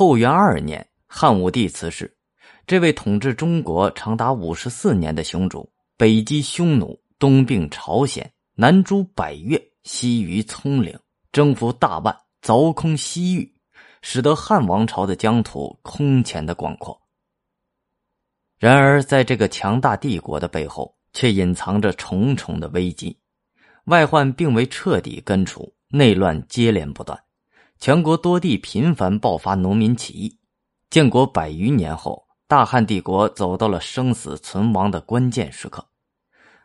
后元二年，汉武帝辞世。这位统治中国长达五十四年的雄主，北击匈奴，东并朝鲜，南诛百越，西于葱岭，征服大万，凿空西域，使得汉王朝的疆土空前的广阔。然而，在这个强大帝国的背后，却隐藏着重重的危机，外患并未彻底根除，内乱接连不断，全国多地频繁爆发农民起义。建国百余年后，大汉帝国走到了生死存亡的关键时刻，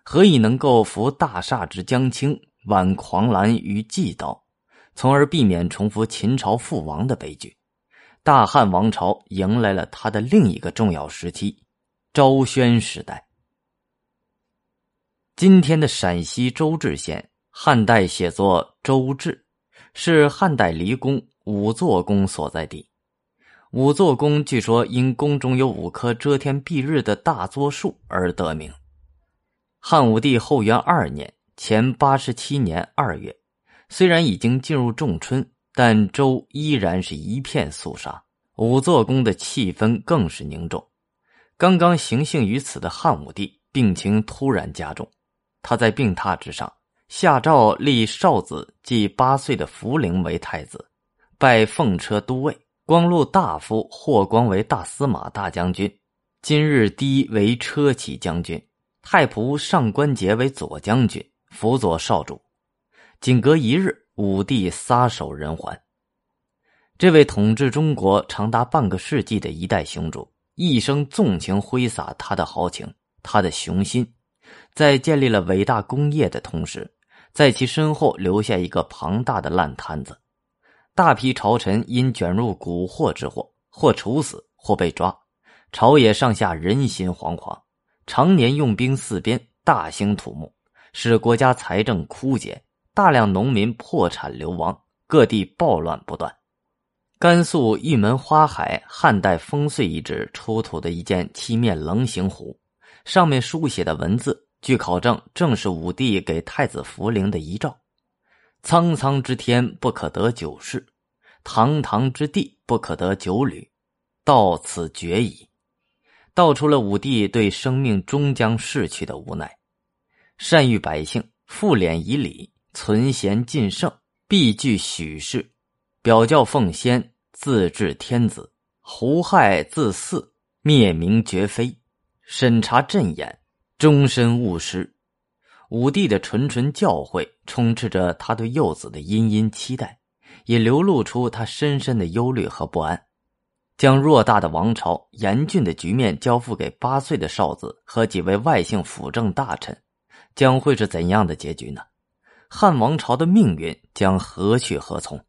何以能够扶大厦之将倾，挽狂澜于既倒，从而避免重复秦朝覆亡的悲剧？大汉王朝迎来了它的另一个重要时期。昭宣时代，今天的陕西周至县，汉代写作周至，是汉代离宫五座宫所在地。五座宫据说因宫中有五棵遮天蔽日的大作树而得名。汉武帝后元二年（前八十七年二月），虽然已经进入仲春，但周依然是一片肃杀，五座宫的气氛更是凝重。刚刚行幸于此的汉武帝病情突然加重，他在病榻之上下诏立少子即八岁的福陵为太子，拜奉车都尉、光禄大夫霍光为大司马大将军，今日低为车骑将军，太仆上官桀为左将军，辅佐少主。仅隔一日，武帝撒手人寰。这位统治中国长达半个世纪的一代雄主。一生纵情挥洒他的豪情，他的雄心，在建立了伟大工业的同时，在其身后留下一个庞大的烂摊子。大批朝臣因卷入蛊惑之祸，或处死，或被抓，朝野上下人心惶惶，常年用兵四边，大兴土木，使国家财政枯竭，大量农民破产流亡，各地暴乱不断。甘肃玉门花海汉代烽燧遗址出土的一件漆面棱形壶，上面书写的文字，据考证正是武帝给太子福陵的遗诏：“苍苍之天不可得久视，堂堂之地不可得久旅，到此绝矣。”道出了武帝对生命终将逝去的无奈。善育百姓，复敛以礼，存贤尽圣，必具许氏。表教奉先，自治天子；胡亥自嗣，灭明绝非。审查朕眼，终身勿失。武帝的谆谆教诲，充斥着他对幼子的殷殷期待，也流露出他深深的忧虑和不安。将偌大的王朝、严峻的局面交付给八岁的少子和几位外姓辅政大臣，将会是怎样的结局呢？汉王朝的命运将何去何从？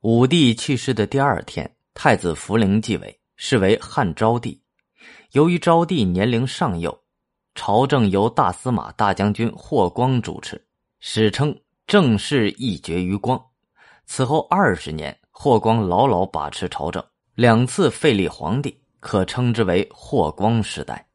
武帝去世的第二天，太子福陵继位，是为汉昭帝。由于昭帝年龄尚幼，朝政由大司马大将军霍光主持，史称“政事一绝于光”。此后二十年，霍光牢牢把持朝政，两次废立皇帝，可称之为霍光时代。